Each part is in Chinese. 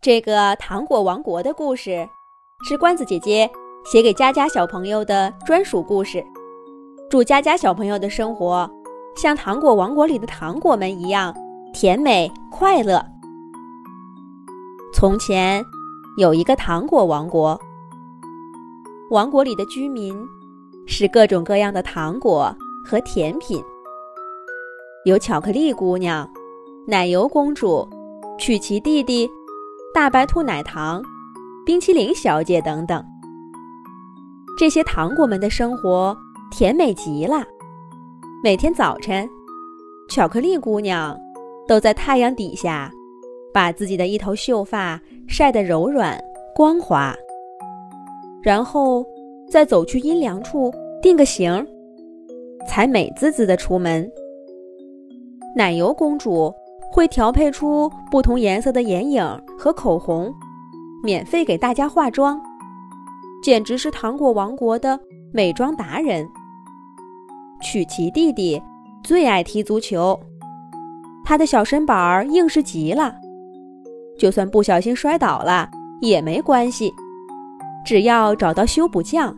这个糖果王国的故事，是关子姐姐写给佳佳小朋友的专属故事。祝佳佳小朋友的生活像糖果王国里的糖果们一样甜美快乐。从前有一个糖果王国，王国里的居民是各种各样的糖果和甜品，有巧克力姑娘、奶油公主、曲奇弟弟。大白兔奶糖、冰淇淋小姐等等，这些糖果们的生活甜美极了。每天早晨，巧克力姑娘都在太阳底下，把自己的一头秀发晒得柔软光滑，然后再走去阴凉处定个型，才美滋滋的出门。奶油公主。会调配出不同颜色的眼影和口红，免费给大家化妆，简直是糖果王国的美妆达人。曲奇弟弟最爱踢足球，他的小身板儿硬是极了，就算不小心摔倒了也没关系，只要找到修补匠，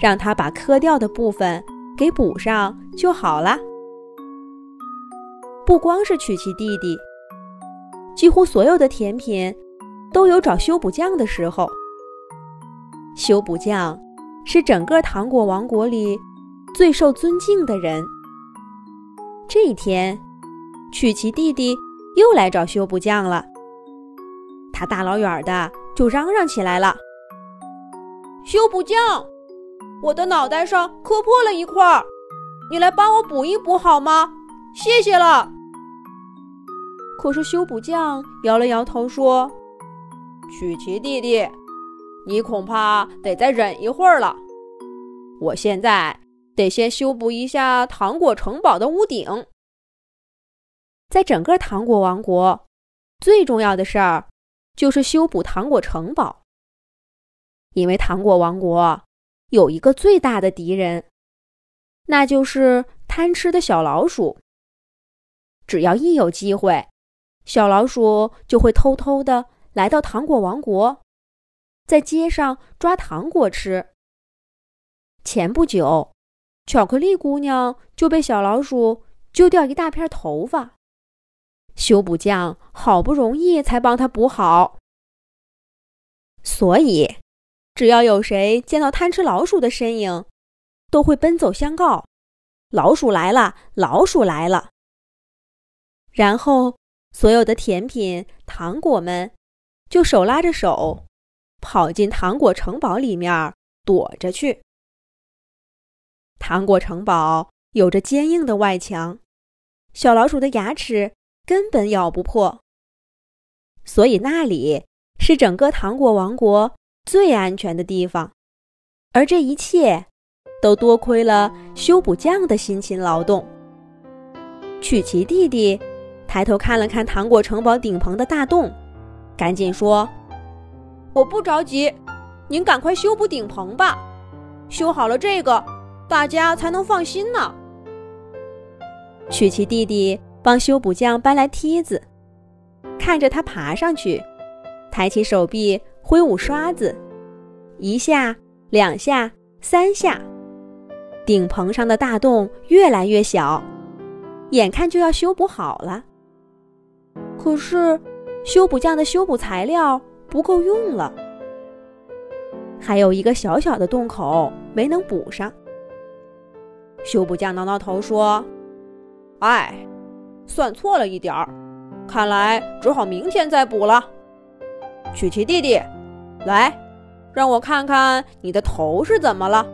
让他把磕掉的部分给补上就好了。不光是曲奇弟弟，几乎所有的甜品都有找修补匠的时候。修补匠是整个糖果王国里最受尊敬的人。这一天，曲奇弟弟又来找修补匠了。他大老远的就嚷嚷起来了：“修补匠，我的脑袋上磕破了一块儿，你来帮我补一补好吗？谢谢了。”可是修补匠摇了摇头说：“曲奇弟弟，你恐怕得再忍一会儿了。我现在得先修补一下糖果城堡的屋顶。在整个糖果王国，最重要的事儿就是修补糖果城堡，因为糖果王国有一个最大的敌人，那就是贪吃的小老鼠。只要一有机会。”小老鼠就会偷偷的来到糖果王国，在街上抓糖果吃。前不久，巧克力姑娘就被小老鼠揪掉一大片头发，修补匠好不容易才帮她补好。所以，只要有谁见到贪吃老鼠的身影，都会奔走相告：“老鼠来了，老鼠来了。”然后。所有的甜品、糖果们就手拉着手，跑进糖果城堡里面躲着去。糖果城堡有着坚硬的外墙，小老鼠的牙齿根本咬不破，所以那里是整个糖果王国最安全的地方。而这一切，都多亏了修补匠的辛勤劳动。曲奇弟弟。抬头看了看糖果城堡顶棚的大洞，赶紧说：“我不着急，您赶快修补顶棚吧。修好了这个，大家才能放心呢。”曲奇弟弟帮修补匠搬来梯子，看着他爬上去，抬起手臂挥舞刷子，一下、两下、三下，顶棚上的大洞越来越小，眼看就要修补好了。可是，修补匠的修补材料不够用了，还有一个小小的洞口没能补上。修补匠挠挠头说：“哎，算错了一点儿，看来只好明天再补了。”曲奇弟弟，来，让我看看你的头是怎么了。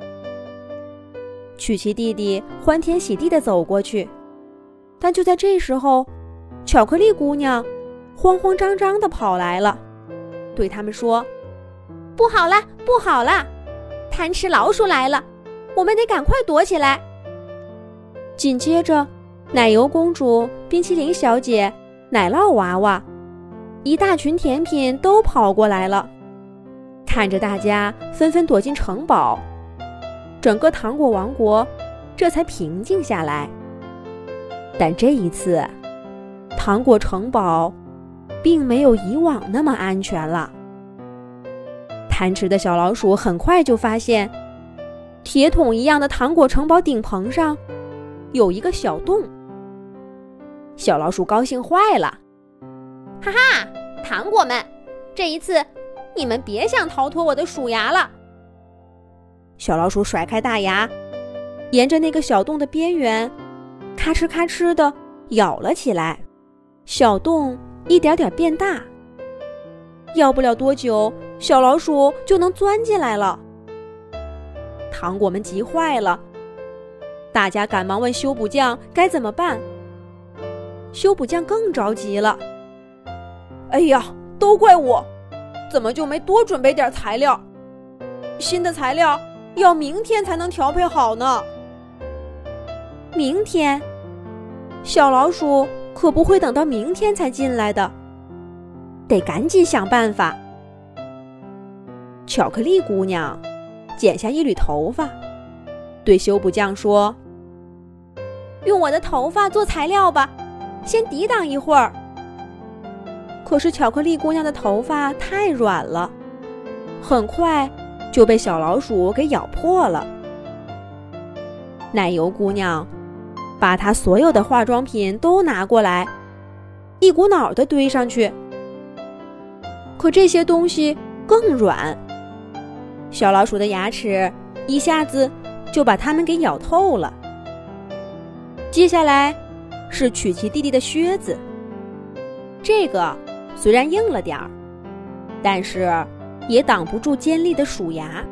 曲奇弟弟欢天喜地的走过去，但就在这时候。巧克力姑娘慌慌张张地跑来了，对他们说：“不好了，不好了！贪吃老鼠来了，我们得赶快躲起来。”紧接着，奶油公主、冰淇淋小姐、奶酪娃娃，一大群甜品都跑过来了。看着大家纷纷躲进城堡，整个糖果王国这才平静下来。但这一次，糖果城堡并没有以往那么安全了。贪吃的小老鼠很快就发现，铁桶一样的糖果城堡顶棚上有一个小洞。小老鼠高兴坏了，哈哈！糖果们，这一次你们别想逃脱我的鼠牙了。小老鼠甩开大牙，沿着那个小洞的边缘，咔哧咔哧的咬了起来。小洞一点点变大，要不了多久，小老鼠就能钻进来了。糖果们急坏了，大家赶忙问修补匠该怎么办。修补匠更着急了。哎呀，都怪我，怎么就没多准备点材料？新的材料。要明天才能调配好呢。明天，小老鼠可不会等到明天才进来的，得赶紧想办法。巧克力姑娘剪下一缕头发，对修补匠说：“用我的头发做材料吧，先抵挡一会儿。”可是巧克力姑娘的头发太软了，很快。就被小老鼠给咬破了。奶油姑娘把他所有的化妆品都拿过来，一股脑的堆上去。可这些东西更软，小老鼠的牙齿一下子就把它们给咬透了。接下来是曲奇弟弟的靴子，这个虽然硬了点儿，但是。也挡不住尖利的鼠牙，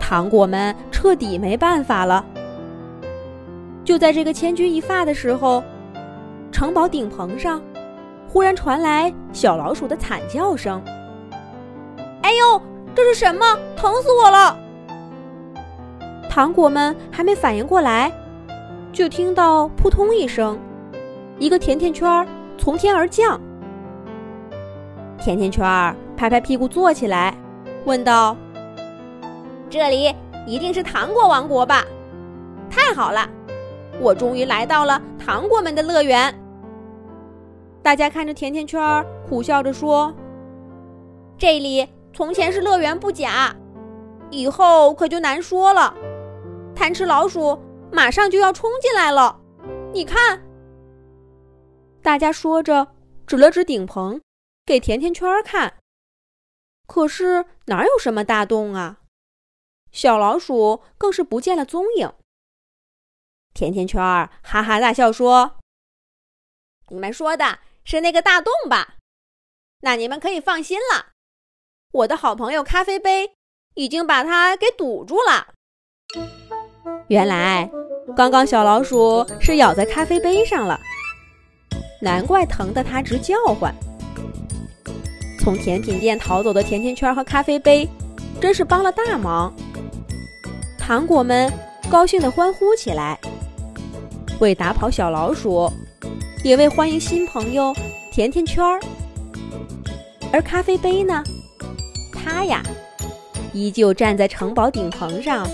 糖果们彻底没办法了。就在这个千钧一发的时候，城堡顶棚上忽然传来小老鼠的惨叫声：“哎呦，这是什么？疼死我了！”糖果们还没反应过来，就听到扑通一声，一个甜甜圈从天而降。甜甜圈拍拍屁股坐起来，问道：“这里一定是糖果王国吧？太好了，我终于来到了糖果们的乐园。”大家看着甜甜圈，苦笑着说：“这里从前是乐园不假，以后可就难说了。贪吃老鼠马上就要冲进来了，你看。”大家说着，指了指顶棚。给甜甜圈看，可是哪有什么大洞啊？小老鼠更是不见了踪影。甜甜圈哈哈大笑说：“你们说的是那个大洞吧？那你们可以放心了，我的好朋友咖啡杯已经把它给堵住了。”原来，刚刚小老鼠是咬在咖啡杯上了，难怪疼得它直叫唤。从甜品店逃走的甜甜圈和咖啡杯，真是帮了大忙。糖果们高兴地欢呼起来，为打跑小老鼠，也为欢迎新朋友甜甜圈儿。而咖啡杯呢，它呀，依旧站在城堡顶棚上，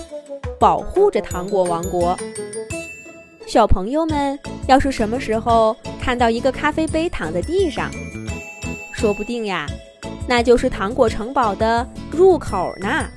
保护着糖果王国。小朋友们，要是什么时候看到一个咖啡杯躺在地上，说不定呀，那就是糖果城堡的入口呢。